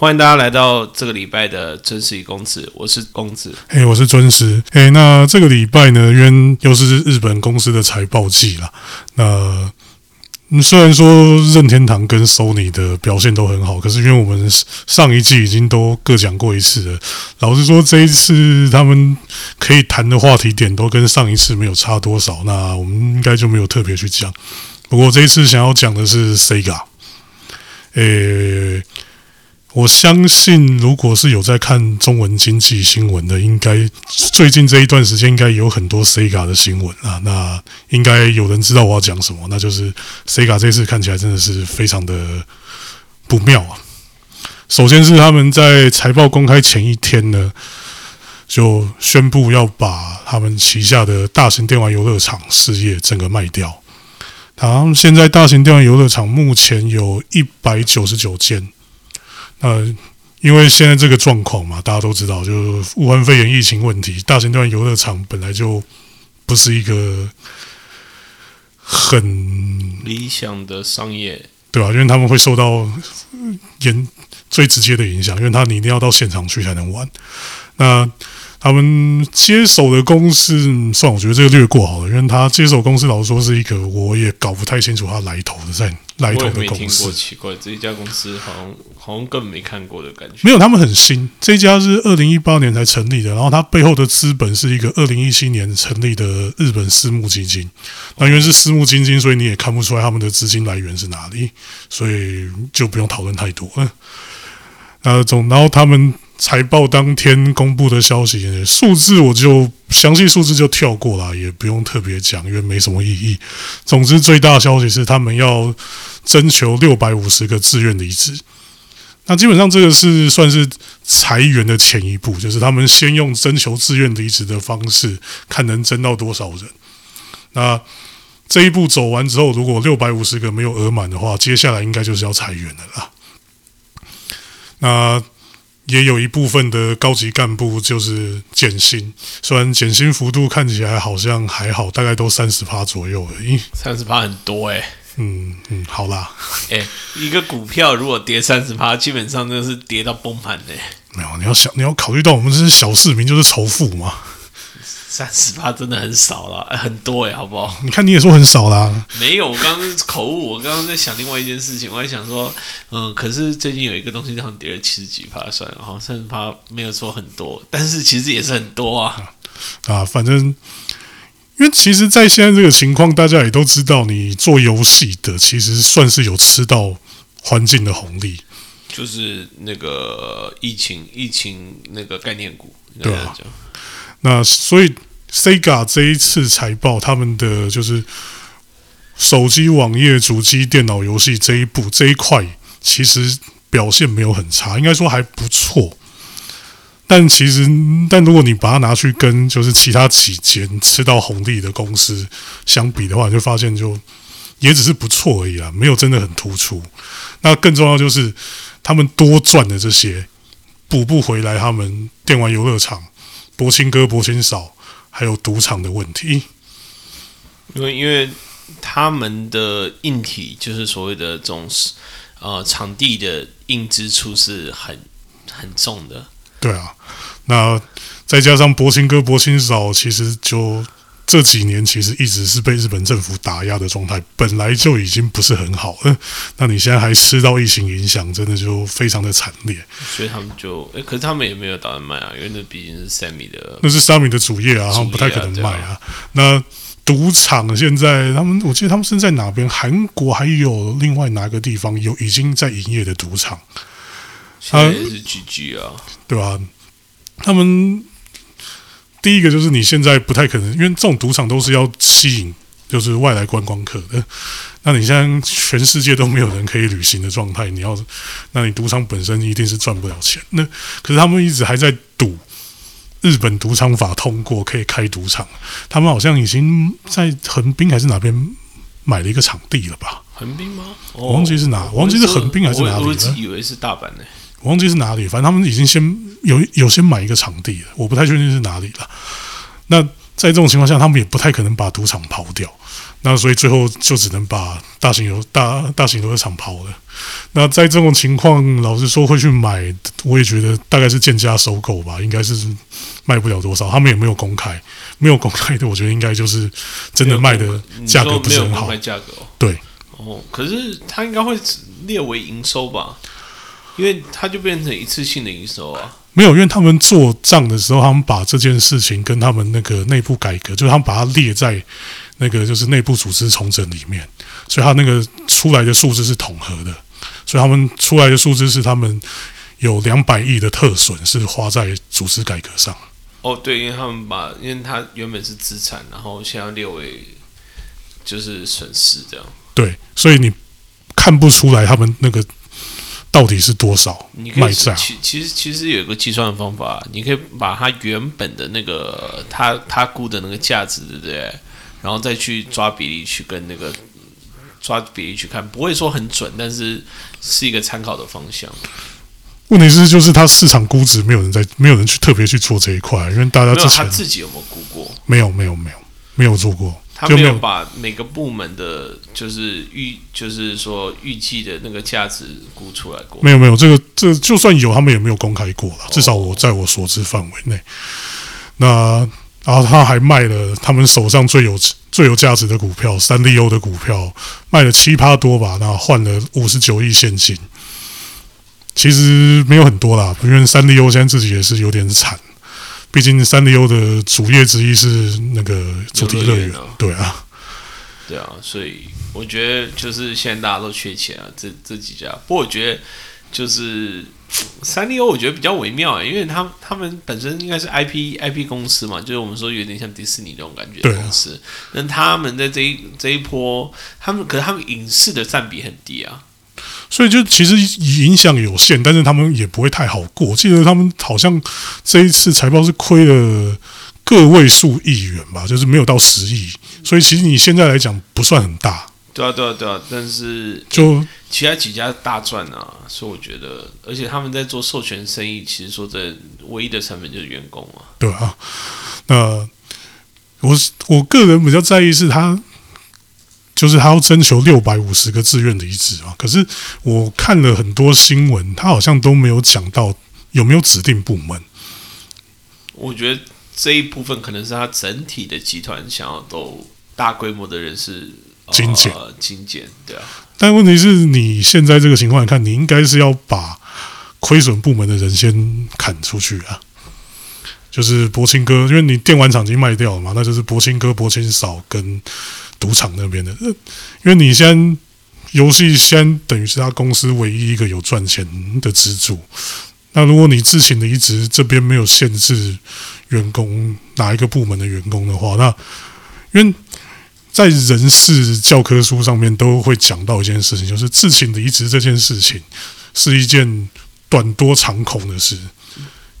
欢迎大家来到这个礼拜的真实与公子，我是公子。嘿，我是尊师。嘿，那这个礼拜呢，因为又是日本公司的财报季了。那虽然说任天堂跟 Sony 的表现都很好，可是因为我们上一季已经都各讲过一次了。老实说，这一次他们可以谈的话题点都跟上一次没有差多少。那我们应该就没有特别去讲。不过这一次想要讲的是 Sega。诶。我相信，如果是有在看中文经济新闻的，应该最近这一段时间应该有很多 Sega 的新闻啊。那应该有人知道我要讲什么，那就是 Sega 这次看起来真的是非常的不妙啊。首先是他们在财报公开前一天呢，就宣布要把他们旗下的大型电玩游乐场事业整个卖掉。然后现在大型电玩游乐场目前有一百九十九间。呃，因为现在这个状况嘛，大家都知道，就是武汉肺炎疫情问题，大型段游乐场本来就不是一个很理想的商业，对吧？因为他们会受到严最直接的影响，因为他你一定要到现场去才能玩。那他们接手的公司，算我觉得这个略过好了，因为他接手公司老实说是一个我也搞不太清楚他来头的在来头的公司。奇怪，这一家公司好像好像更没看过的感觉。没有，他们很新，这家是二零一八年才成立的，然后它背后的资本是一个二零一七年成立的日本私募基金。那因为是私募基金，所以你也看不出来他们的资金来源是哪里，所以就不用讨论太多。呃，总然后他们。财报当天公布的消息，数字我就详细数字就跳过了，也不用特别讲，因为没什么意义。总之，最大的消息是他们要征求六百五十个自愿离职。那基本上这个是算是裁员的前一步，就是他们先用征求自愿离职的方式，看能征到多少人。那这一步走完之后，如果六百五十个没有额满的话，接下来应该就是要裁员的啦。那。也有一部分的高级干部就是减薪，虽然减薪幅度看起来好像还好，大概都三十趴左右而已。三十趴很多哎。嗯嗯，好啦。哎，一个股票如果跌三十趴，基本上那是跌到崩盘的。没有，你要想，你要考虑到我们这些小市民，就是仇富嘛。三十八真的很少了，很多哎，好不好？你看你也说很少啦。没有，我刚刚口误，我刚刚在想另外一件事情，我在想说，嗯，可是最近有一个东西好像跌了七十几趴，算了，好像三十趴没有说很多，但是其实也是很多啊。啊，反正因为其实，在现在这个情况，大家也都知道，你做游戏的其实算是有吃到环境的红利，就是那个疫情，疫情那个概念股，对啊。那所以，Sega 这一次财报，他们的就是手机、网页、主机、电脑游戏这一步这一块，其实表现没有很差，应该说还不错。但其实，但如果你把它拿去跟就是其他几间吃到红利的公司相比的话，你就发现就也只是不错而已啊，没有真的很突出。那更重要就是他们多赚的这些补不回来，他们电玩游乐场。博青哥、博青嫂，还有赌场的问题，因为因为他们的硬体就是所谓的这种呃场地的硬支出是很很重的。对啊，那再加上博青哥、博青嫂，其实就。这几年其实一直是被日本政府打压的状态，本来就已经不是很好了。那你现在还吃到疫情影响，真的就非常的惨烈。所以他们就，哎，可是他们也没有打算卖啊，因为那毕竟是 Sammy 的，那是 Sammy 的主业啊，他们不太可能卖啊。那赌场现在他们，我记得他们是在哪边？韩国还有另外哪个地方有已经在营业的赌场？现在是 GG 啊，对吧？他们。第一个就是你现在不太可能，因为这种赌场都是要吸引就是外来观光客的。那你现在全世界都没有人可以旅行的状态，你要，那你赌场本身一定是赚不了钱。那可是他们一直还在赌，日本赌场法通过可以开赌场，他们好像已经在横滨还是哪边买了一个场地了吧？横滨吗？我忘记是哪，我忘记是横滨还是哪里了？我以为是大阪呢。我忘记是哪里，反正他们已经先有有先买一个场地了，我不太确定是哪里了。那在这种情况下，他们也不太可能把赌场抛掉。那所以最后就只能把大型游大大型游乐场抛了。那在这种情况，老实说会去买，我也觉得大概是贱价收购吧，应该是卖不了多少。他们也没有公开，没有公开的，我觉得应该就是真的卖的价格不是很好。价格哦，对哦，可是它应该会列为营收吧？因为它就变成一次性的营收啊。没有，因为他们做账的时候，他们把这件事情跟他们那个内部改革，就是他们把它列在那个就是内部组织重整里面，所以他那个出来的数字是统合的，所以他们出来的数字是他们有两百亿的特损是花在组织改革上。哦，对，因为他们把，因为它原本是资产，然后现在列为就是损失这样。对，所以你看不出来他们那个。到底是多少卖价？其其实其实有一个计算的方法，你可以把它原本的那个他他估的那个价值，对不对？然后再去抓比例去跟那个抓比例去看，不会说很准，但是是一个参考的方向。问题是，就是它市场估值没有人在，没有人去特别去做这一块，因为大家之前他自己有没有估过？没有，没有，没有，没有做过。他没有把每个部门的，就是预，就是说预计的那个价值估出来过。没有没有，这个这就算有，他们也没有公开过了。至少我在我所知范围内。那然后他还卖了他们手上最有最有价值的股票，三利欧的股票卖了七趴多吧，那换了五十九亿现金。其实没有很多啦，因为三利欧现在自己也是有点惨。毕竟三丽鸥的主业之一是那个主题乐园，对啊，对啊，所以我觉得就是现在大家都缺钱啊，这这几家。不过我觉得就是三丽鸥，我觉得比较微妙，因为他们他们本身应该是 IP IP 公司嘛，就是我们说有点像迪士尼那种感觉的公司。那他们在这一这一波，他们可是他们影视的占比很低啊。所以就其实影响有限，但是他们也不会太好过。记得他们好像这一次财报是亏了个位数亿元吧，就是没有到十亿。所以其实你现在来讲不算很大。对啊，对啊，对啊。但是就其他几家大赚啊，所以我觉得，而且他们在做授权生意，其实说这唯一的成本就是员工啊。对啊，那我我个人比较在意是他。就是他要征求六百五十个自愿的移植啊，可是我看了很多新闻，他好像都没有讲到有没有指定部门。我觉得这一部分可能是他整体的集团想要都大规模的人是精简，精简，对啊。但问题是你现在这个情况来看，你应该是要把亏损部门的人先砍出去啊。就是博清哥，因为你电玩厂已经卖掉了嘛，那就是博清哥、博清嫂跟赌场那边的。因为你先游戏先等于是他公司唯一一个有赚钱的支柱。那如果你自行的移植这边没有限制员工哪一个部门的员工的话，那因为在人事教科书上面都会讲到一件事情，就是自行的移植这件事情是一件短多长空的事。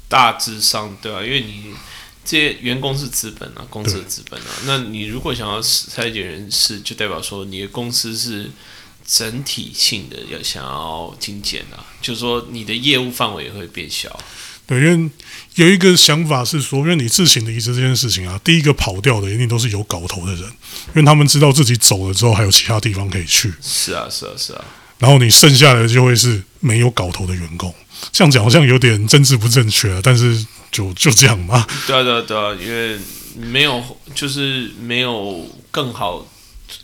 大致上对啊，因为你这些员工是资本啊，公司的资本啊。那你如果想要裁减人事，就代表说你的公司是整体性的要想要精简啊，就是说你的业务范围也会变小。对，因为有一个想法是说，因为你自行的移植这件事情啊，第一个跑掉的一定都是有搞头的人，因为他们知道自己走了之后还有其他地方可以去。是啊，是啊，是啊。然后你剩下的就会是没有搞头的员工。这样讲好像有点政治不正确啊，但是就就这样嘛。对啊，对啊，对啊，因为没有，就是没有更好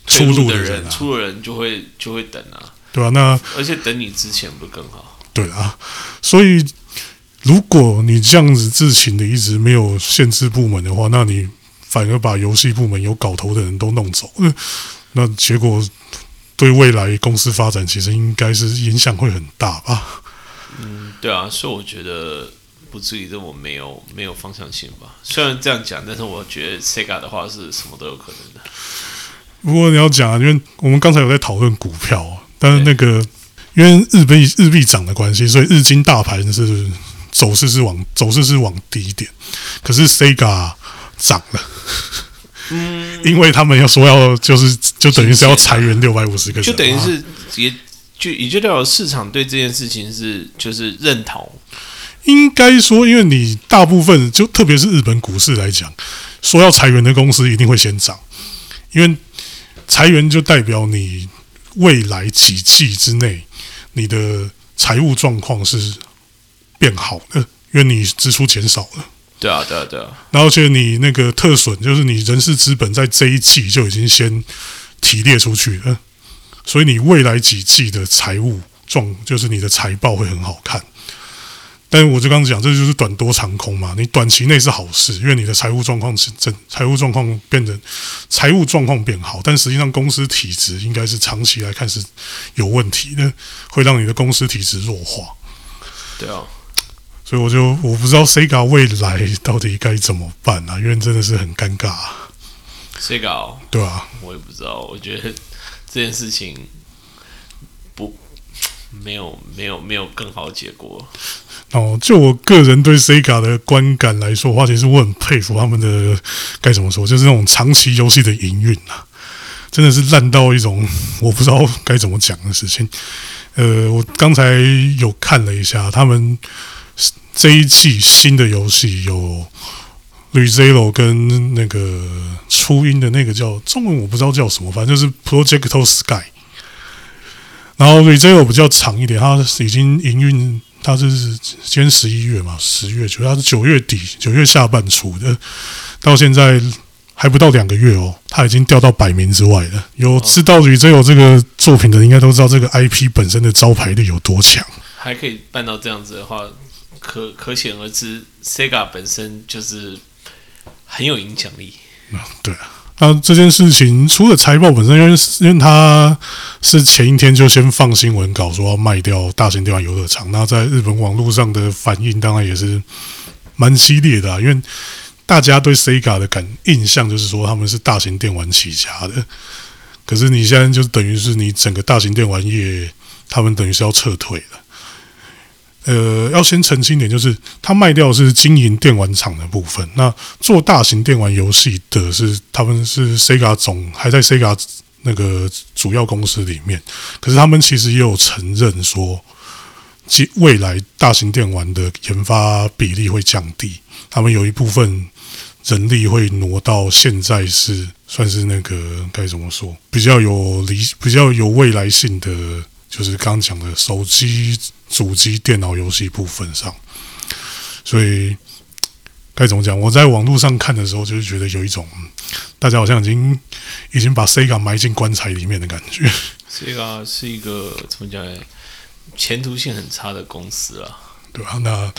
出路的人，出的人就会就会等啊。对啊，那而且等你之前不更好？对啊，所以如果你这样子自行的一直没有限制部门的话，那你反而把游戏部门有搞头的人都弄走，那结果对未来公司发展其实应该是影响会很大吧。嗯，对啊，所以我觉得不至于这么没有没有方向性吧。虽然这样讲，但是我觉得 Sega 的话是什么都有可能的。不过你要讲，因为我们刚才有在讨论股票，但是那个因为日币日币涨的关系，所以日经大盘是走势是往走势是往低点。可是 Sega 涨了，嗯，因为他们要说要就是就等于是要裁员六百五十个人，就等于是也。就也就代表市场对这件事情是就是认同，应该说，因为你大部分就特别是日本股市来讲，说要裁员的公司一定会先涨，因为裁员就代表你未来几季之内你的财务状况是变好的，因为你支出减少了。对啊，对啊，对啊，然后而且你那个特损，就是你人事资本在这一季就已经先提列出去了，所以你未来几季的财务状，就是你的财报会很好看。但是我就刚刚讲，这就是短多长空嘛。你短期内是好事，因为你的财务状况是真，财务状况变得财务状况变好，但实际上公司体质应该是长期来看是有问题的，会让你的公司体质弱化。对啊，所以我就我不知道 Sega 未来到底该怎么办啊，因为真的是很尴尬，谁搞？对啊、我也不知道。我觉得这件事情不没有没有没有更好的结果。哦，就我个人对 Sega 的观感来说的话，其实我很佩服他们的该怎么说，就是那种长期游戏的营运啊，真的是烂到一种我不知道该怎么讲的事情。呃，我刚才有看了一下，他们这一季新的游戏有 Rezero 跟那个初音的那个叫中文我不知道叫什么，反正就是 Project Sky。然后 Rezero 比较长一点，它已经营运，它是今天十一月嘛，十月九，它是九月底九月下半出的，到现在还不到两个月哦，它已经掉到百名之外了。有知道 Rezero 这个作品的，应该都知道这个 IP 本身的招牌力有多强。还可以办到这样子的话，可可显而知，Sega 本身就是很有影响力。嗯，对啊。那这件事情除了财报本身，因为因为他是前一天就先放新闻稿说要卖掉大型电玩游乐场，那在日本网络上的反应当然也是蛮激烈的、啊，因为大家对 Sega 的感印象就是说他们是大型电玩起家的，可是你现在就等于是你整个大型电玩业，他们等于是要撤退了。呃，要先澄清一点，就是他卖掉是经营电玩厂的部分，那做大型电玩游戏的是他们是 Sega 总还在 Sega 那个主要公司里面，可是他们其实也有承认说，即未来大型电玩的研发比例会降低，他们有一部分人力会挪到现在是算是那个该怎么说，比较有理比较有未来性的，就是刚刚讲的手机。主机、电脑游戏部分上，所以该怎么讲？我在网络上看的时候，就是觉得有一种大家好像已经已经把 Sega 埋进棺材里面的感觉。Sega 是一个怎么讲呢？前途性很差的公司啊。对吧、那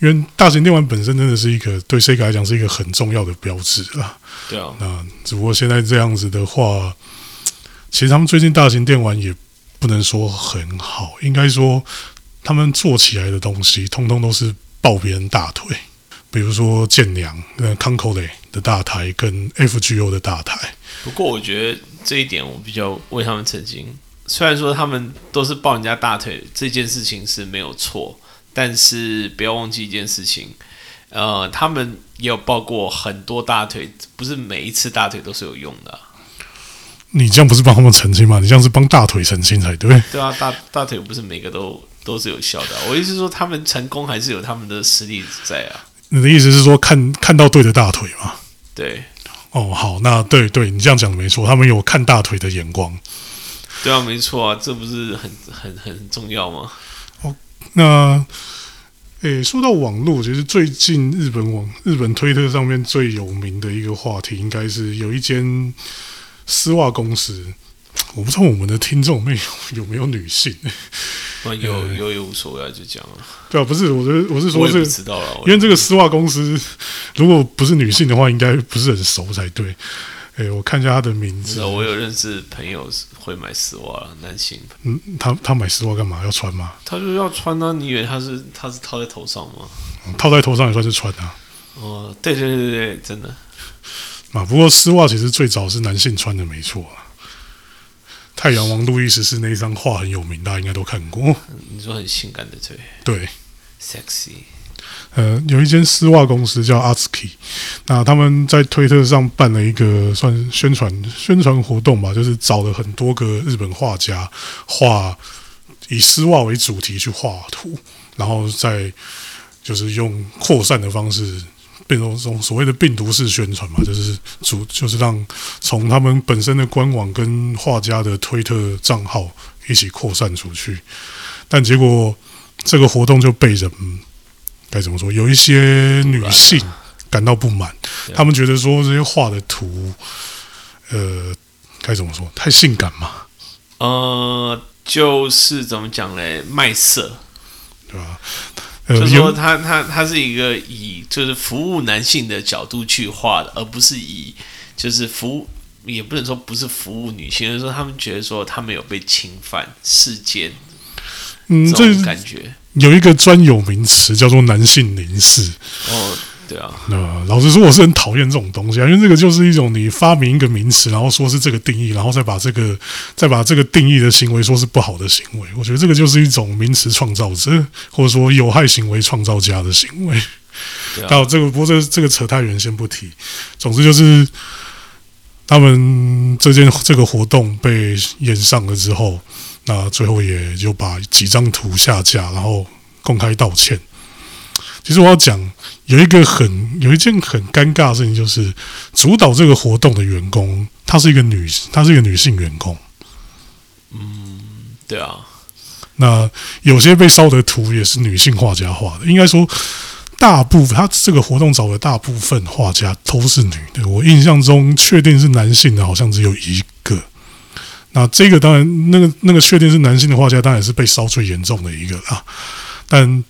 因为大型电玩本身真的是一个对 Sega 来讲是一个很重要的标志啊。对啊，那只不过现在这样子的话，其实他们最近大型电玩也不能说很好，应该说他们做起来的东西，通通都是抱别人大腿。比如说剑娘、呃康口雷的大台跟 FGO 的大台，不过我觉得这一点我比较为他们澄清。虽然说他们都是抱人家大腿这件事情是没有错，但是不要忘记一件事情，呃，他们也有抱过很多大腿，不是每一次大腿都是有用的、你这样不是帮他们澄清吗？你这样是帮大腿澄清才对。对啊，大大腿不是每个都都是有效的啊、我意思是说，他们成功还是有他们的实力在啊。你的意思是说看看到对的大腿吗？对，哦，好，那对对，你这样讲的没错，他们有看大腿的眼光。对啊，没错啊，这不是很很很重要吗？哦那，诶，说到网络，其实最近日本网、日本推特上面最有名的一个话题，应该是有一间丝袜公司。我不知道我们的听众们有 有没有女性？那有有也无所谓啊，就讲了。对啊，不是，我是我是我也不说这个，知道了，因为这个丝袜公司如果不是女性的话，应该不是很熟才对。诶，我看一下他的名字，。我有认识朋友会买丝袜，男性，嗯，他他买丝袜干嘛？要穿吗？他就要穿呢、你以为他是他是套在头上吗？套在头上也算是穿啊。哦，对对对对，真的，啊，不过丝袜其实最早是男性穿的，没错啊。太阳王路易十四那一张画很有名，大家应该都看过。你说很性感的腿对，，sexy，呃，有一间丝袜公司叫 Atsuki，那他们在推特上办了一个算宣传宣传活动吧，就是找了很多个日本画家画以丝袜为主题去画图，然后再就是用扩散的方式变成这种所谓的病毒式宣传嘛，就是主就是让从他们本身的官网跟画家的推特账号一起扩散出去，但结果这个活动就被人该怎么说？有一些女性感到不满，他们觉得说这些画的图，呃，该怎么说？太性感嘛？呃，就是怎么讲嘞？卖色，对吧？就是说，他他他是一个以就是服务男性的角度去画的，而不是以就是服务，也不能说不是服务女性，就是说他们觉得说他们有被侵犯世间，嗯，这种感觉有一个专有名词叫做男性凝视。哦。对啊，那老实说，我是很讨厌这种东西啊，因为这个就是一种你发明一个名词，然后说是这个定义，然后再把这个再把这个定义的行为说是不好的行为。我觉得这个就是一种名词创造者，或者说有害行为创造家的行为。到这个，不过这这个扯太远，先不提。总之就是他们这件这个活动被验上了之后，那最后也就把几张图下架，然后公开道歉。其实我要讲有一个很有一件很尴尬的事情，就是主导这个活动的员工，她是一个女，她是一个女性员工。嗯，对啊。那有些被烧的图也是女性画家画的，应该说大部分，他这个活动找的大部分画家都是女的。我印象中确定是男性的，好像只有一个。那这个当然，那个那个确定是男性的画家，当然是被烧最严重的一个啊，但。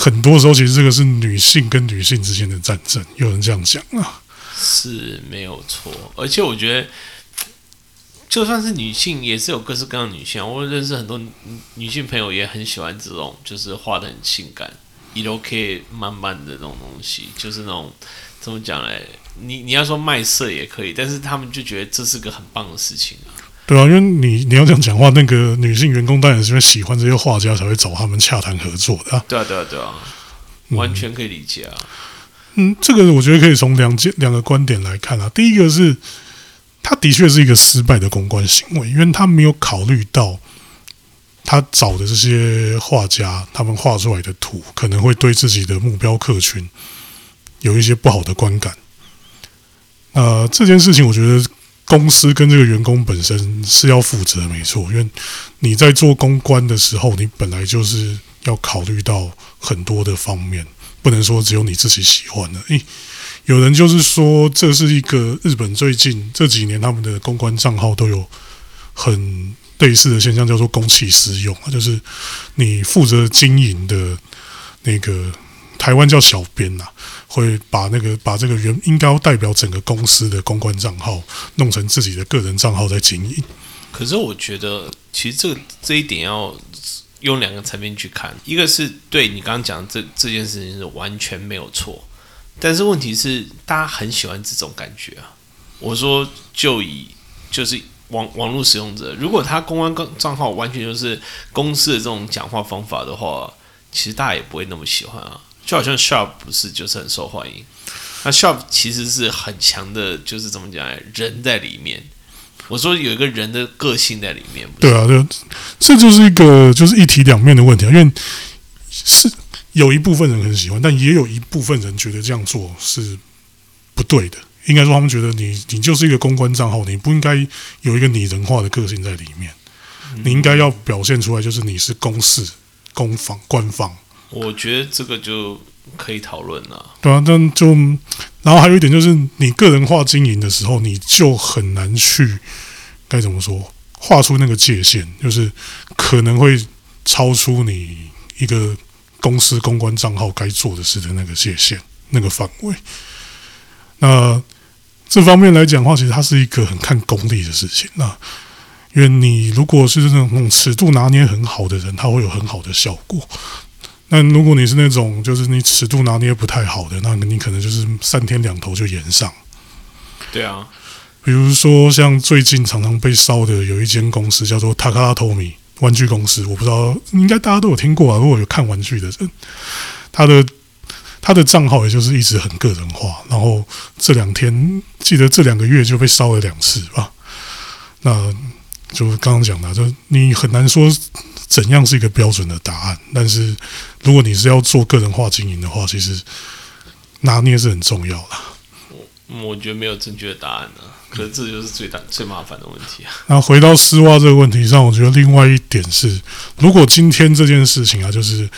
很多时候，其实这个是女性跟女性之间的战争，有人这样讲啊，是没有错。而且我觉得，就算是女性，也是有各式各样的女性。我认识很多女性朋友，也很喜欢这种，就是画的很性感，一都可以慢慢的那种东西，就是那种怎么讲嘞？你你要说卖色也可以，但是他们就觉得这是个很棒的事情啊。对啊，因为你你要这样讲话，那个女性员工当然是因为喜欢这些画家才会找他们洽谈合作的啊。对啊，对啊，对啊，完全可以理解啊。嗯，这个我觉得可以从两件两个观点来看啊。第一个是，他的确是一个失败的公关行为，因为他没有考虑到他找的这些画家，他们画出来的图可能会对自己的目标客群有一些不好的观感。呃，这件事情我觉得。公司跟这个员工本身是要负责，没错，因为你在做公关的时候，你本来就是要考虑到很多的方面，不能说只有你自己喜欢的。诶，有人就是说，这是一个日本最近这几年他们的公关账号都有很类似的现象，叫做公器私用啊，就是你负责经营的那个台湾叫小编呐。会把那个把这个原应该要代表整个公司的公关账号弄成自己的个人账号在经营。可是我觉得，其实这这一点要用两个层面去看，一个是对你刚刚讲这这件事情是完全没有错，但是问题是大家很喜欢这种感觉啊。我说就以就是网网络使用者，如果他公关账号完全就是公司的这种讲话方法的话，其实大家也不会那么喜欢啊。就好像 Sharp 不是就是很受欢迎，那 Sharp 其实是很强的，就是怎么讲，人在里面。我说有一个人的个性在里面。对啊，对，这就是一个就是一体两面的问题啊。因为是有一部分人很喜欢，但也有一部分人觉得这样做是不对的。应该说，他们觉得你你就是一个公关账号，你不应该有一个拟人化的个性在里面。你应该要表现出来，就是你是公事、公方、官方。我觉得这个就可以讨论了。对啊，但就然后还有一点就是，你个人化经营的时候，你就很难去该怎么说，画出那个界限，就是可能会超出你一个公司公关账号该做的事的那个界限、那个范围。那这方面来讲的话，其实它是一个很看功力的事情。那因为你如果是那种尺度拿捏很好的人，他会有很好的效果。那如果你是那种就是你尺度拿捏不太好的，那你可能就是三天两头就延上。对啊，比如说像最近常常被烧的有一间公司叫做塔卡拉托米玩具公司，我不知道应该大家都有听过啊。如果有看玩具的人，他的他的账号也就是一直很个人化，然后这两天记得这两个月就被烧了两次吧。那就刚刚讲的，就你很难说。怎样是一个标准的答案？但是，如果你是要做个人化经营的话，其实拿捏是很重要的。我我觉得没有正确的答案啊，可是这就是最大最麻烦的问题啊。那回到丝袜这个问题上，我觉得另外一点是，如果今天这件事情啊，就是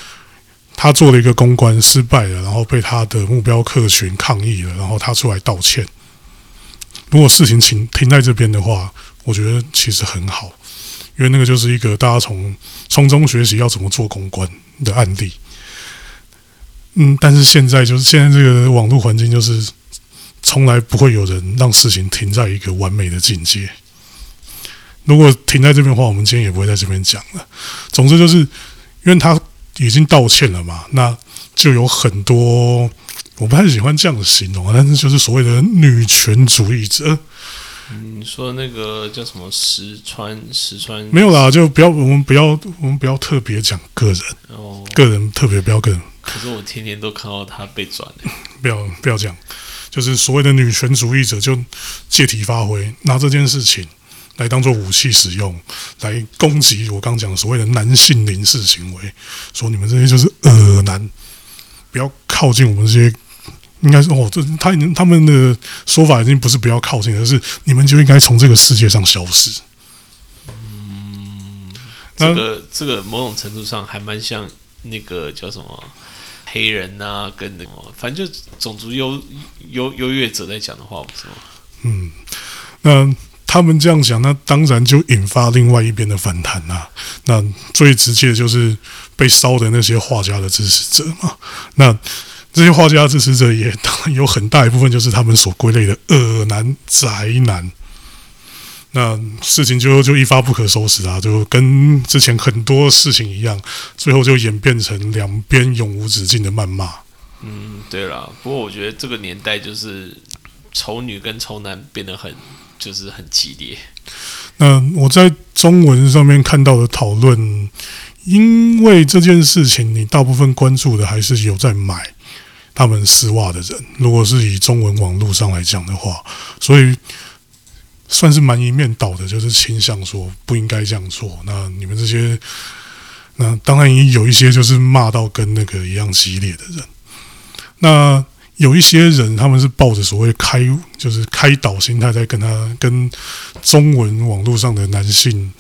他做了一个公关失败了，然后被他的目标客群抗议了，然后他出来道歉。如果事情停停在这边的话，我觉得其实很好，因为那个就是一个大家从从中学习要怎么做公关的案例。嗯，但是现在就是现在这个网络环境，就是从来不会有人让事情停在一个完美的境界。如果停在这边的话，我们今天也不会在这边讲了。总之就是，因为他已经道歉了嘛，那就有很多我不太喜欢这样的形容，但是就是所谓的女权主义者，你说那个叫什么石川石川没有啦，就不要我们不要我们不要特别讲个人，哦，个人特别不要个人，可是我天天都看到他被转的。不要不要讲，就是所谓的女权主义者就借题发挥，拿这件事情来当做武器使用，来攻击我刚讲的所谓的男性凝视行为，说你们这些就是恶男，不要靠近我们这些。应该是哦，这他已经他们的说法已经不是不要靠近，而是你们就应该从这个世界上消失。嗯这个这个某种程度上还蛮像那个叫什么黑人呐、跟那个反正就种族优优优越者在讲的话，不是吗？嗯，那他们这样讲，那当然就引发另外一边的反弹啦、那最直接的就是被烧的那些画家的支持者嘛。那这些画家支持者也当然有很大一部分就是他们所归类的恶男宅男。那事情就就一发不可收拾啊，就跟之前很多事情一样，最后就演变成两边永无止境的谩骂。嗯，对了。不过我觉得这个年代就是丑女跟丑男变得很就是很激烈。那我在中文上面看到的讨论，因为这件事情，你大部分关注的还是有在买他们丝袜的人。如果是以中文网络上来讲的话，所以算是蛮一面倒的，就是倾向说不应该这样做。那你们这些，那当然也有一些就是骂到跟那个一样激烈的人。那有一些人，他们是抱着所谓开就是开导心态，在跟他跟中文网络上的男性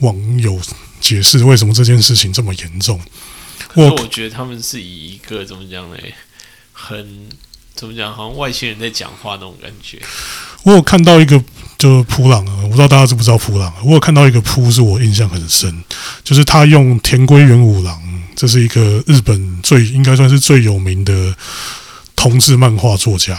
网友解释为什么这件事情这么严重。我可是我觉得他们是以一个怎么讲呢？很怎么讲？好像外星人在讲话那种感觉。我有看到一个就是普朗啊，我不知道大家知不知道普朗啊？我有看到一个扑是我印象很深，就是他用田归元五郎，这是一个日本最应该算是最有名的同志漫画作家。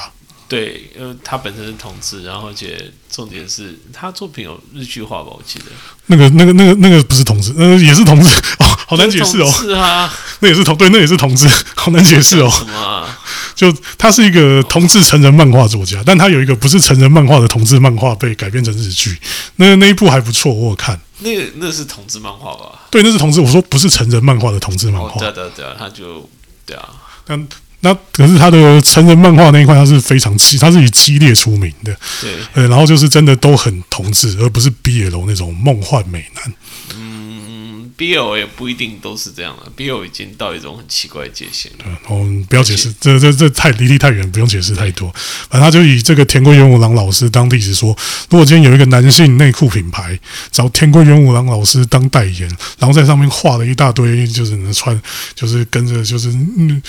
对，呃，他本身是同志，然后而且重点是他作品有日剧化吧？我记得那个、那个、那个、那个不是同志，呃，也是同志哦，好难解释哦。是啊，那也是同对，那也是同志，好难解释哦。什么啊？就他是一个同志成人漫画作家，但他有一个不是成人漫画的同志漫画被改编成日剧，那那一部还不错，我有看。那个那是同志漫画吧？对，那是同志，我说不是成人漫画的同志漫哦，画对。啊对啊对啊，他就对啊，但那可是他的成人漫画那一块，他是非常激，他是以激烈出名的。对，呃，然后就是真的都很同志，而不是 BL 那种梦幻美男。嗯，BL 也不一定都是这样的，BL 已经到一种很奇怪的界限了。嗯，不要解释，这这这太离地太远，不用解释太多。反正他就以这个田归元五郎老师当例子说，如果今天有一个男性内裤品牌找田归元五郎老师当代言，然后在上面画了一大堆，就是能穿，就是跟着就是嗯，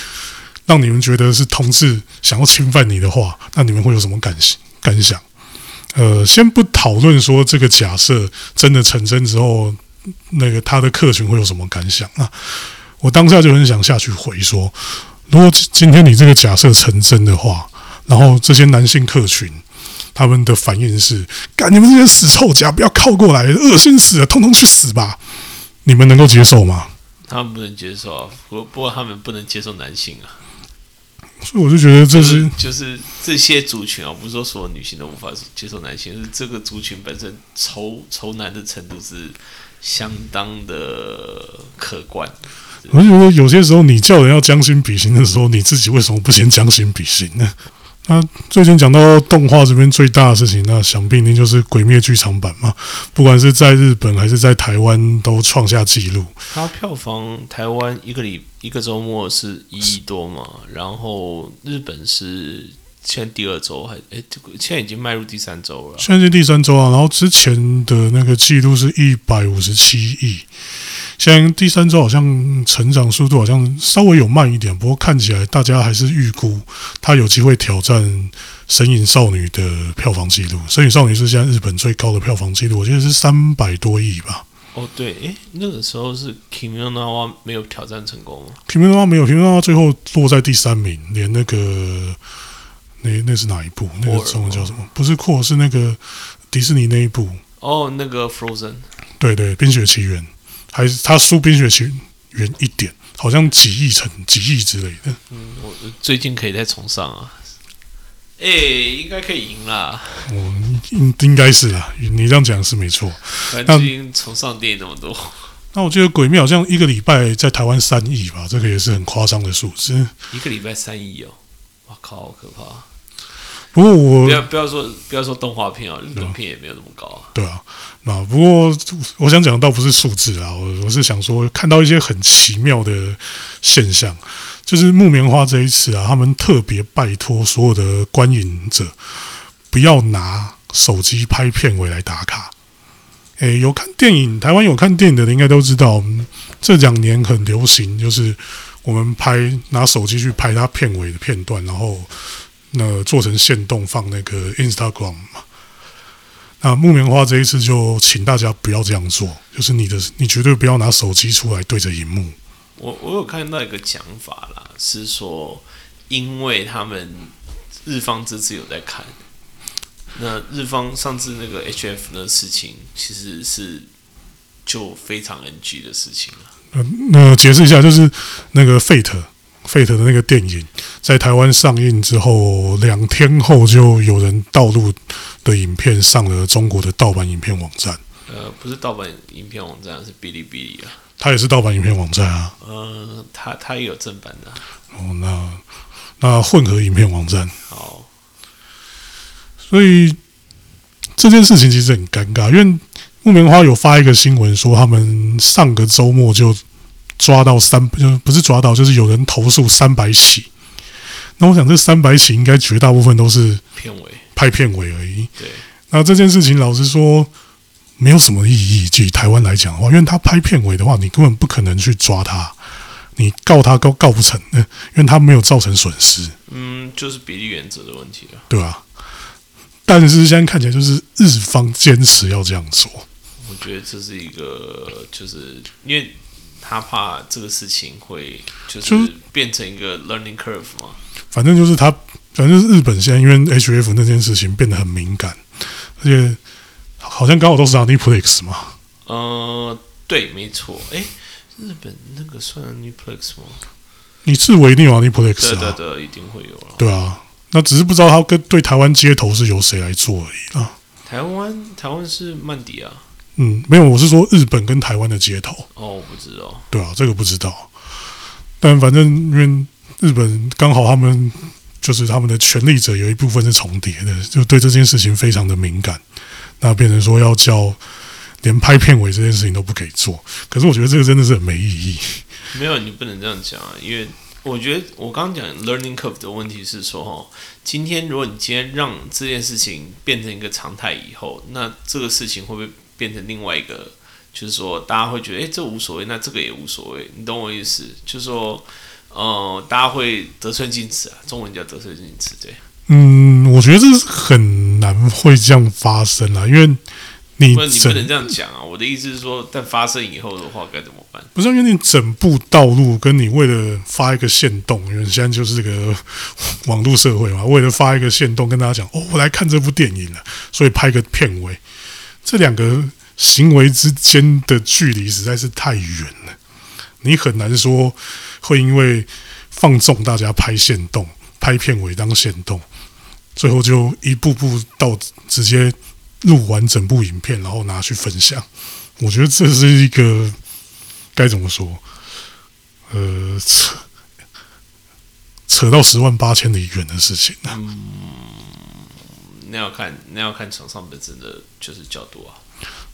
让你们觉得是同志想要侵犯你的话，那你们会有什么感想感想？呃，先不讨论说这个假设真的成真之后，那个他的客群会有什么感想啊？我当下就很想下去回说，如果今天你这个假设成真的话，然后这些男性客群他们的反应是：干你们这些死臭家，不要靠过来，恶心死了，通通去死吧！你们能够接受吗？他们不能接受啊，不不过他们不能接受男性啊，所 以我就觉得这就是是就是这些族群啊，不是说所有女性都无法接受男性，是这个族群本身仇仇男的程度是相当的可观。我就觉得有些时候你叫人要将心比心的时候，你自己为什么不先将心比心呢？那最近讲到动画这边最大的事情，那想必一定就是《鬼灭》剧场版嘛。不管是在日本还是在台湾，都创下纪录。它票房台湾一个礼一个周末是一亿多嘛，然后日本是现在第二周还诶，这个现在已经迈入第三周了。现在是第三周啊，然后之前的那个记录是一百五十七亿。现在第三周好像成长速度好像稍微有慢一点，不过看起来大家还是预估它有机会挑战《神隐少女》的票房纪录。《神隐少女》是现在日本最高的票房纪录，我记得是三百多亿吧。哦，对，诶，那个时候是 Kimi no Na 没有挑战成功吗？《平民的话没有，《平民的话最后落在第三名，连那个那那是哪一部？那个中文叫什么？不是扩，是那个迪士尼那一部。哦，那个 Frozen，对对，《冰雪奇缘》还是他输《冰雪奇缘》一点，好像几亿成几亿之类的。嗯，我最近可以再重上啊。诶，应该可以赢啦。哦，应应该是啦，你这样讲是没错。反正最近重上电影那么多，那我记得《鬼灭》好像一个礼拜在台湾三亿吧，这个也是很夸张的数字。一个礼拜三亿哦，哇靠，好可怕！不过我不要不要说不要说动画片啊，日本片也没有那么高啊。对啊，那不过我想讲的倒不是数字啊，我我是想说看到一些很奇妙的现象，就是木棉花这一次啊，他们特别拜托所有的观影者不要拿手机拍片尾来打卡。诶，有看电影，台湾有看电影的人应该都知道，嗯这两年很流行，就是我们拍拿手机去拍它片尾的片段，然后那做成线动放那个 Instagram 嘛。那木棉花这一次就请大家不要这样做，就是你的你绝对不要拿手机出来对着荧幕。我我有看到一个讲法啦，是说因为他们日方这次有在看，那日方上次那个 HF 的事情其实是就非常 NG 的事情了。那解释一下，就是那个 Fate Fate 的那个电影在台湾上映之后，两天后就有人盗录的影片上了中国的盗版影片网站。呃，不是盗版影片网站，是哔哩哔哩啊。它也是盗版影片网站啊。呃，它它也有正版的啊。哦，那那混合影片网站，好，所以这件事情其实很尴尬，因为木棉花有发一个新闻说，他们上个周末就抓到三，就不是抓到，就是有人投诉三百起。那我想这三百起应该绝大部分都是片尾拍片尾而已。对，那这件事情老实说没有什么意义，就以台湾来讲的话，因为他拍片尾的话，你根本不可能去抓他，你告他告告不成，呃 因为他没有造成损失。嗯，就是比例原则的问题了。对啊、但是现在看起来就是日方坚持要这样做，我觉得这是一个，就是因为他怕这个事情会就就是变成一个 learning curve 吗。反正就是他，反正就是日本现在因为 HF 那件事情变得很敏感，而且好像刚好都是 Aniplex 嘛，呃，对，没错。诶，日本那个算 Uniplex 吗？你自为一定有对 Aniplex 啊，对对，一定会有了。对啊，那只是不知道他跟对台湾街头是由谁来做而已啊。台湾台湾是曼迪啊。嗯，没有，我是说日本跟台湾的街头，哦，我不知道。对啊，这个不知道。但反正因为日本刚好他们就是他们的权力者有一部分是重叠的，就对这件事情非常的敏感，那变成说要叫连拍片尾这件事情都不可以做。可是我觉得这个真的是很没意义。没有，你不能这样讲啊，因为我觉得我刚刚讲 learning curve 的问题是说，哦，今天如果你今天让这件事情变成一个常态以后，那这个事情会不会变成另外一个？就是说，大家会觉得，诶，这无所谓，那这个也无所谓，你懂我意思？就是说，呃，大家会得寸进尺啊，中文叫得寸进尺，对。嗯，我觉得这是很难会这样发生啊，因为你不你不能这样讲啊！我的意思是说，但发生以后的话该怎么办？不是因为你整部道路跟你为了发一个线动，因为现在就是这个网络社会嘛，为了发一个线动跟大家讲哦，我来看这部电影了，所以拍个片尾，这两个行为之间的距离实在是太远了，你很难说会因为放纵大家拍线动、拍片尾当线动，最后就一步步到直接录完整部影片，然后拿去分享。我觉得这是一个该怎么说？呃，扯扯到十万八千里远的事情啊。那要看那要看场上本身的就是角度啊。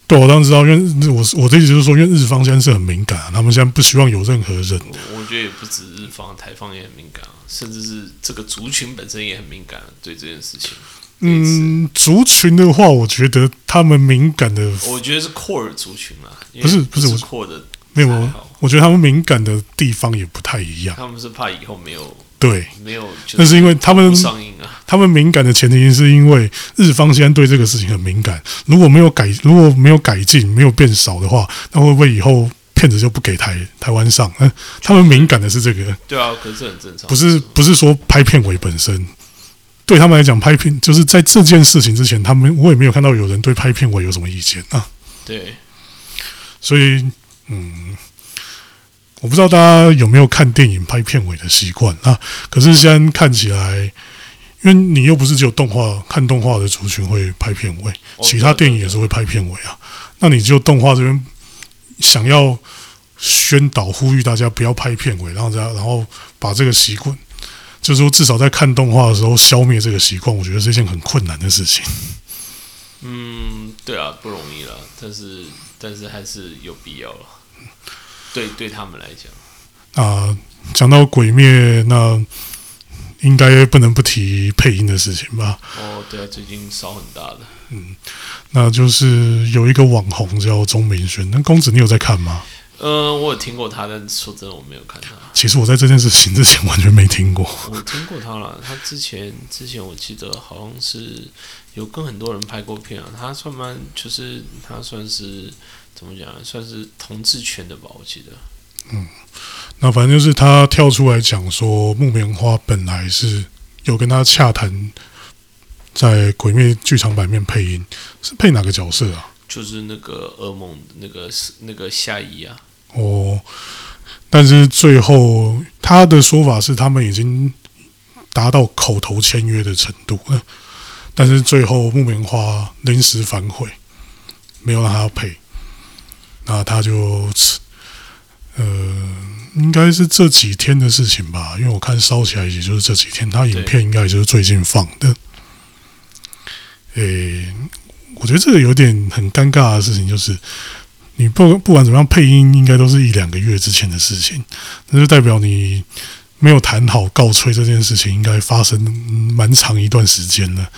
对，我当然知道，因为我我的意思就是说，因为日方现在是很敏感、啊，他们现在不希望有任何人我我觉得也不止日方，台方也很敏感啊，甚至是这个族群本身也很敏感啊对这件事情。嗯，族群的话，我觉得他们敏感的我觉得是 core 族群啊，不是不是是我 core 的，没有，我觉得他们敏感的地方也不太一样。他们是怕以后没有对，没有，就那是因为他们上映啊。他们敏感的前提是因为日方现在对这个事情很敏感，如果没有改，如果没有改进，没有变少的话，那会不会以后骗子就不给台台湾上？嗯、他们敏感的是这个，对啊，可是很正常。不是不是说拍片尾本身。对他们来讲，拍片就是在这件事情之前，他们我也没有看到有人对拍片尾有什么意见啊。对，所以，嗯，我不知道大家有没有看电影拍片尾的习惯啊？可是现在看起来，因为你又不是只有动画看动画的族群会拍片尾，哦其他电影也是会拍片尾啊。那你就动画这边想要宣导呼吁大家不要拍片尾，然后大家然后把这个习惯，就是说至少在看动画的时候消灭这个习惯，我觉得是一件很困难的事情。嗯，对啊，不容易了，但是但是还是有必要了。对，对他们来讲，啊，讲到鬼灭，那应该不能不提配音的事情吧？哦，对啊，最近烧很大的。嗯那就是有一个网红叫钟明轩，那公子你有在看吗？呃，我有听过他，但说真的，我没有看他。其实我在这件事情之前完全没听过。我听过他了，他之前之前我记得好像是有跟很多人拍过片啊，他算蛮就是他算是怎么讲，算是同志圈的吧，我记得。嗯那反正就是他跳出来讲说，木棉花本来是有跟他洽谈，在《鬼灭》剧场版面配音，是配哪个角色啊？就是那个噩梦那个那个夏怡啊，哦，但是最后他的说法是他们已经达到口头签约的程度了，但是最后木棉花临时反悔，没有让他配，那他就呃，应该是这几天的事情吧，因为我看烧起来也就是这几天，他影片应该也就是最近放的。诶、我觉得这个有点很尴尬的事情，就是你不不管怎么样，配音应该都是一两个月之前的事情，那就代表你没有谈好告吹这件事情，应该发生蛮长一段时间了。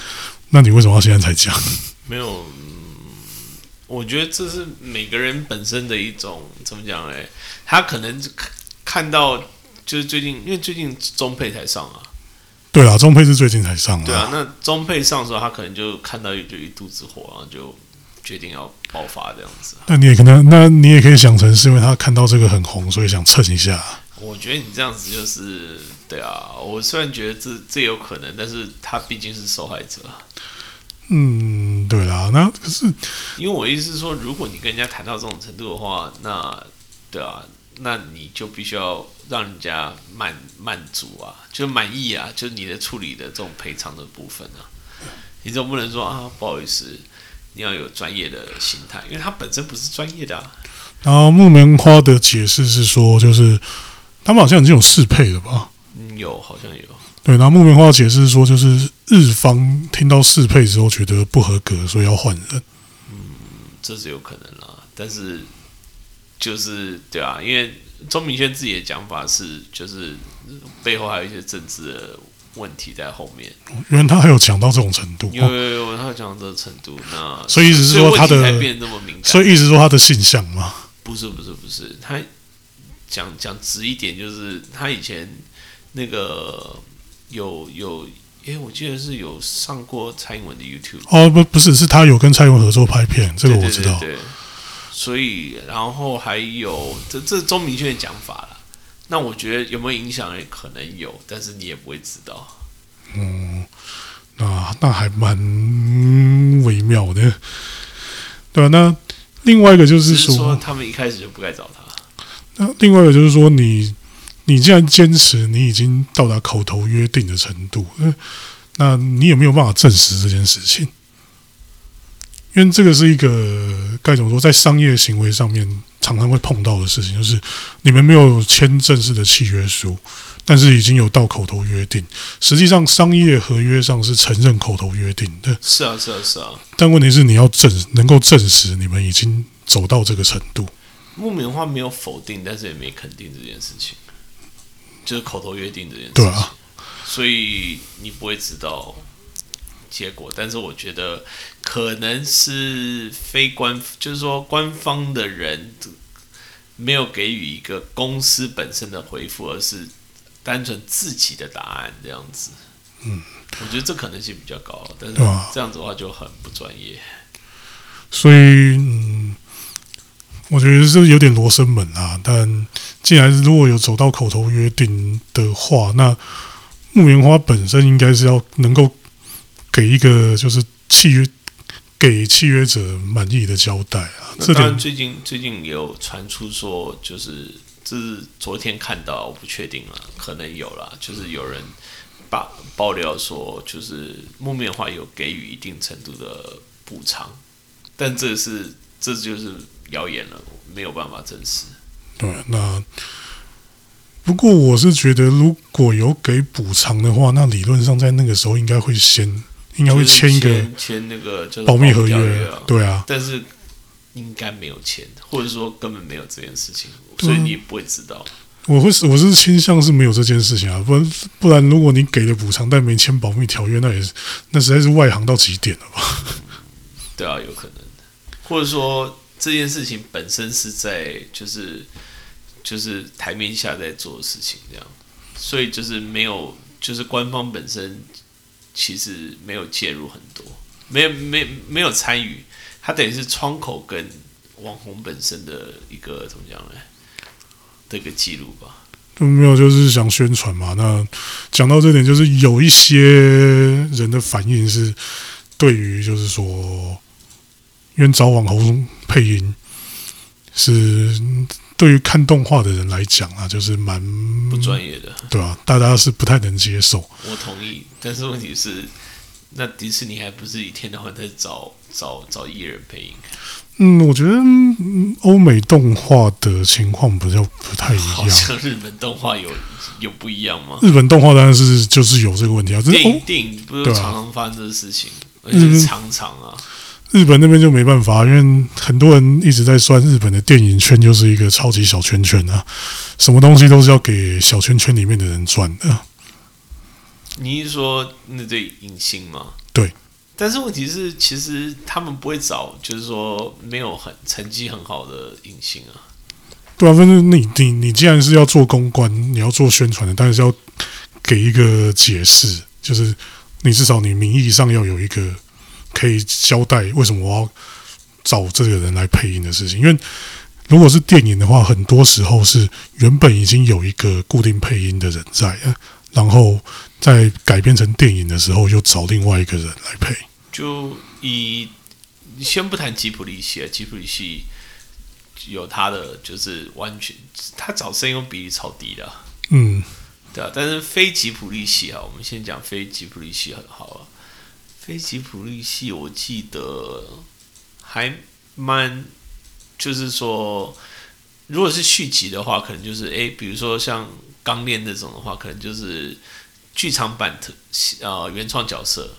那你为什么要现在才讲？没有，我觉得这是每个人本身的一种怎么讲嘞？他可能看看到就是最近，因为最近中配才上啊，对啊，中配是最近才上对啊，那中配上的时候，他可能就看到就一肚子火，然后就决定要爆发这样子。那你也可能，那你也可以想成是因为他看到这个很红，所以想蹭一下。我觉得你这样子就是对啊，我虽然觉得这这有可能，但是他毕竟是受害者啊。嗯，对啦，那可是因为我意思是说，如果你跟人家谈到这种程度的话，那对啊，那你就必须要让人家满满足啊，就满意啊，就是你的处理的这种赔偿的部分啊，你总不能说啊，不好意思，你要有专业的心态，因为他本身不是专业的啊。然后木棉花的解释是说，就是他们好像已经有适配了吧？嗯，有好像有，对，然后木棉花的解释是说，就是日方听到适配之后觉得不合格，所以要换人。嗯这是有可能啦，但是就是对啊，因为钟明轩自己的讲法是，就是背后还有一些政治的问题在后面。原来他还有讲到这种程度，有有有，他讲到这个程度，那所以意思是说他的才变么敏感。所以意思说他的性向吗。不是不是不是，他讲讲直一点，就是他以前那个有有，诶，我记得是有上过蔡英文的 YouTube，哦，不不是，是他有跟蔡英文合作拍片，这个我知道。对对对对所以然后还有这这是钟明轩的讲法了。那我觉得有没有影响？可能有，但是你也不会知道。嗯那那还蛮微妙的，对吧、那另外一个就是说，是说他们一开始就不该找他。那另外一个就是说你，你既然坚持你已经到达口头约定的程度，呃那你有没有办法证实这件事情？因为这个是一个该怎么说，在商业行为上面常常会碰到的事情，就是你们没有签正式的契约书，但是已经有到口头约定。实际上，商业合约上是承认口头约定的，是啊，是啊，是啊。但问题是你要证能够证实你们已经走到这个程度。木棉花没有否定，但是也没肯定这件事情，就是口头约定这件事情。对啊，所以你不会知道结果。但是我觉得可能是非官，就是说官方的人没有给予一个公司本身的回复，而是单纯自己的答案这样子。嗯，我觉得这可能性比较高，但是这样子的话就很不专业。所以，嗯，我觉得这有点罗生门啊。但既然如果有走到口头约定的话，那木棉花本身应该是要能够给一个就是契约给契约者满意的交代啊。这那当然，最近最近也有传出说，就是这是昨天看到，我不确定了，可能有了，就是有人爆爆料说，就是木棉花有给予一定程度的补偿，但这是这就是谣言了，没有办法证实。对，那不过我是觉得，如果有给补偿的话，那理论上在那个时候应该会先应该会签一个签签那个就是保密合条约对啊，但是应该没有签，或者说根本没有这件事情，对所以你也不会知道。我会我是倾向是没有这件事情啊，不然不然如果你给了补偿但没签保密条约，那也是那实在是外行到极点了吧？对啊，有可能，或者说这件事情本身是在就是就是台面下在做的事情，这样，所以就是没有，就是官方本身其实没有介入很多，没有没没有参与，它等于是窗口跟网红本身的一个怎么讲呢？的一个记录吧。没有就是想宣传嘛。那讲到这点，就是有一些人的反应是对于就是说，因为找网红配音是对于看动画的人来讲啊，就是蛮不专业的，对啊、大家是不太能接受。我同意。但是问题是，那迪士尼还不是一天到晚在找找找艺人配音？嗯，我觉得嗯欧美动画的情况比较不太一好样。像日本动画有有不一样吗？日本动画当然是就是有这个问题啊，电影电影不是常常发生这个事情，而且是常常啊。日本那边就没办法，因为很多人一直在算日本的电影圈就是一个超级小圈圈啊，什么东西都是要给小圈圈里面的人赚的。你是说那对影星吗？对。但是问题是，其实他们不会找，就是说没有很成绩很好的影星啊。对啊，反正你你你既然是要做公关，你要做宣传的，当然是要给一个解释，就是你至少你名义上要有一个可以交代为什么我要找这个人来配音的事情。因为如果是电影的话，很多时候是原本已经有一个固定配音的人在，然后在改编成电影的时候又找另外一个人来配。就以先不谈吉普力系啊，吉普力系有他的就是完全，他找声优比例超低的啊、嗯，对啊，但是非吉普力系啊，我们先讲非吉普力系很好啊。非吉普力系，我记得还蛮，就是说，如果是续集的话，可能就是诶，比如说像《钢炼》那种的话，可能就是剧场版特呃原创角色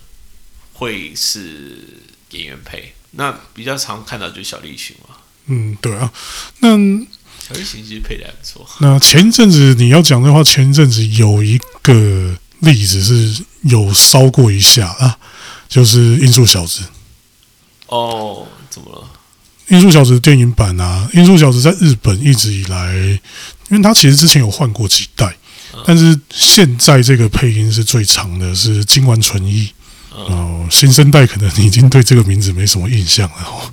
会是演员配。那比较常看到就是小栗旬嘛，嗯，对啊，那小栗旬其实配的还不错。那前一阵子你要讲的话，前一阵子有一个例子是有烧过一下啊，就是《音速小子》。哦，怎么了？《音速小子》电影版啊，《音速小子》在日本一直以来，因为它其实之前有换过几代，但是现在这个配音是最长的，是金丸纯一。嗯，哦，新生代可能已经对这个名字没什么印象了哦。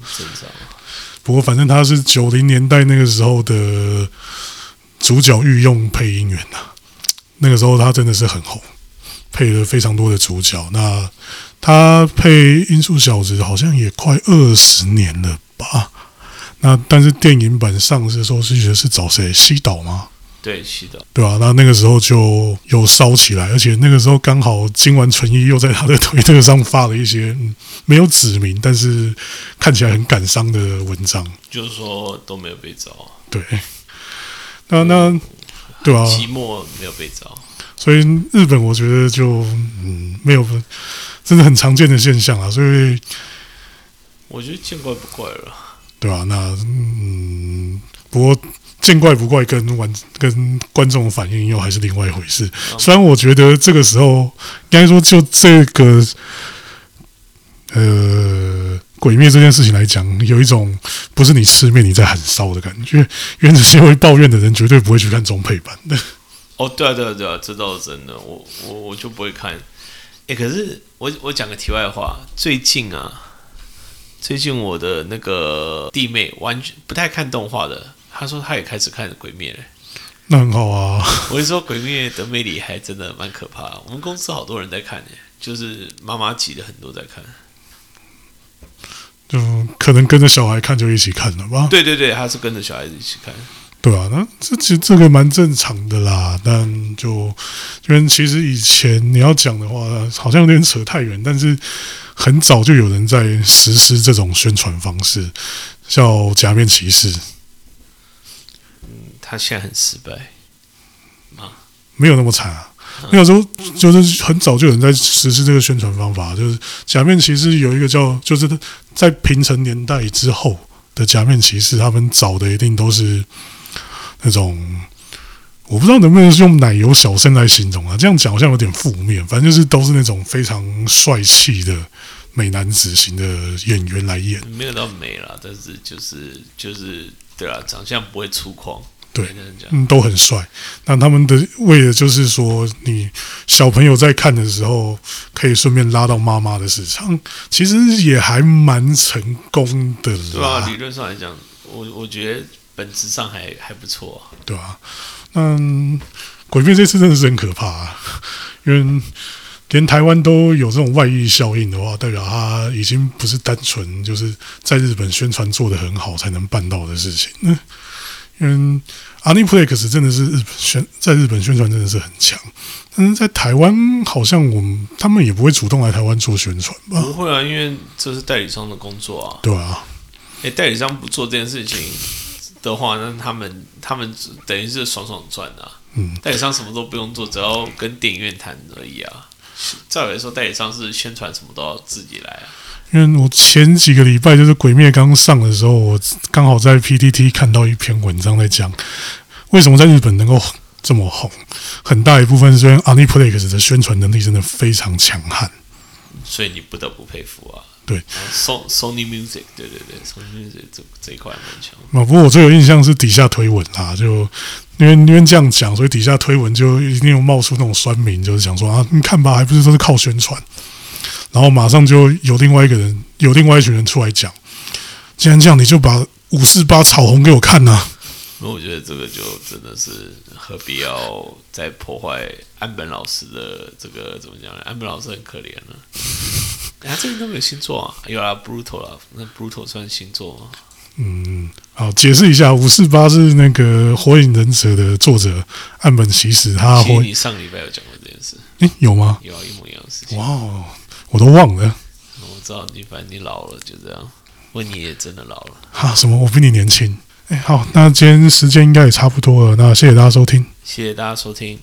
不过反正他是九零年代那个时候的主角御用配音员呐、那个时候他真的是很红，配了非常多的主角。那他配《音速小子》好像也快二十年了吧？那但是电影版上市的时候是觉得是找谁？西岛吗？对，西岛，对啊、那那个时候就有烧起来，而且那个时候刚好今晚纯一又在他的推特上发了一些、嗯、没有指名，但是看起来很感伤的文章。就是说都没有被招，对，那那对啊，期末没有被招。所以日本我觉得就嗯没有，真的很常见的现象啊。所以我觉得见怪不怪了。对吧、那嗯，不过见怪不怪跟玩跟观众的反应又还是另外一回事。虽然我觉得这个时候应该说就这个呃鬼灭这件事情来讲，有一种不是你吃面你在喊烧的感觉。因为这些会抱怨的人绝对不会去看中配版的。哦，对啊，对啊，对啊，这倒是真的。我我我就不会看。哎，可是我我讲个题外话，最近啊，最近我的那个弟妹完全不太看动画的，她说她也开始看《鬼灭》了。那很好啊，我是说，《鬼灭》的魅力还真的蛮可怕的。我们公司好多人在看耶，就是妈妈级的很多在看。就可能跟着小孩看就一起看了吧。对对对，他是跟着小孩子一起看。对啊，那这其实这个蛮正常的啦，但就因为其实以前你要讲的话，好像有点扯太远，但是很早就有人在实施这种宣传方式，叫假面骑士，嗯他现在很失败。没有那么惨啊。那个时候就是很早就有人在实施这个宣传方法，就是假面骑士有一个叫，就是在平成年代之后的假面骑士，他们找的一定都是那种，我不知道能不能用奶油小生来形容啊，这样讲好像有点负面，反正就是都是那种非常帅气的美男子型的演员来演。没有到美啦，但是就是就是对啦，长相不会粗犷。对。嗯，都很帅。那他们的为的就是说，你小朋友在看的时候，可以顺便拉到妈妈的市场，其实也还蛮成功的对啊，理论上来讲，我我觉得本质上还还不错啊。对啊、嗯，鬼片这次真的是很可怕、啊，因为连台湾都有这种外溢效应的话，代表他已经不是单纯就是在日本宣传做得很好才能办到的事情。嗯，因为 Aniplex 真的是日本宣在日本宣传真的是很强，但是在台湾好像我们他们也不会主动来台湾做宣传吧？不会啊，因为这是代理商的工作啊。对啊，诶，代理商不做这件事情的话，那他们他们等于是爽爽赚的、啊。嗯，代理商什么都不用做，只要跟电影院谈而已啊。照理来说，代理商是宣传什么都要自己来啊。因为我前几个礼拜就是《鬼灭》刚上的时候，我刚好在 PTT 看到一篇文章在讲为什么在日本能够这么红，很大一部分是因为 Aniplex 的宣传能力真的非常强悍。所以你不得不佩服啊。对，Son Sony Music，对对对，Sony Music 这这一块蛮强。啊，不过我最有印象是底下推文啦，就因为因为这样讲，所以底下推文就一定有冒出那种酸民，就是讲说啊，你看吧，还不是都是靠宣传，然后马上就有另外一个人，有另外一群人出来讲，既然这样，你就把五四八草红给我看呐、那我觉得这个就真的是何必要再破坏安本老师的这个怎么讲呢？安本老师很可怜了。哎，他最近都没有星座啊，有啊，Brutal 啊，那 Brutal 算星座吗？嗯，好，解释一下，五四八是那个《火影忍者》的作者岸本齐史，他火其实你上礼拜有讲过这件事，诶有吗？有啊，一模一样的事情。哇哦，我都忘了我知道你，反正你老了，就这样。问你也真的老了。哈，什么？我比你年轻。哎，好，那今天时间应该也差不多了，那谢谢大家收听。谢谢大家收听。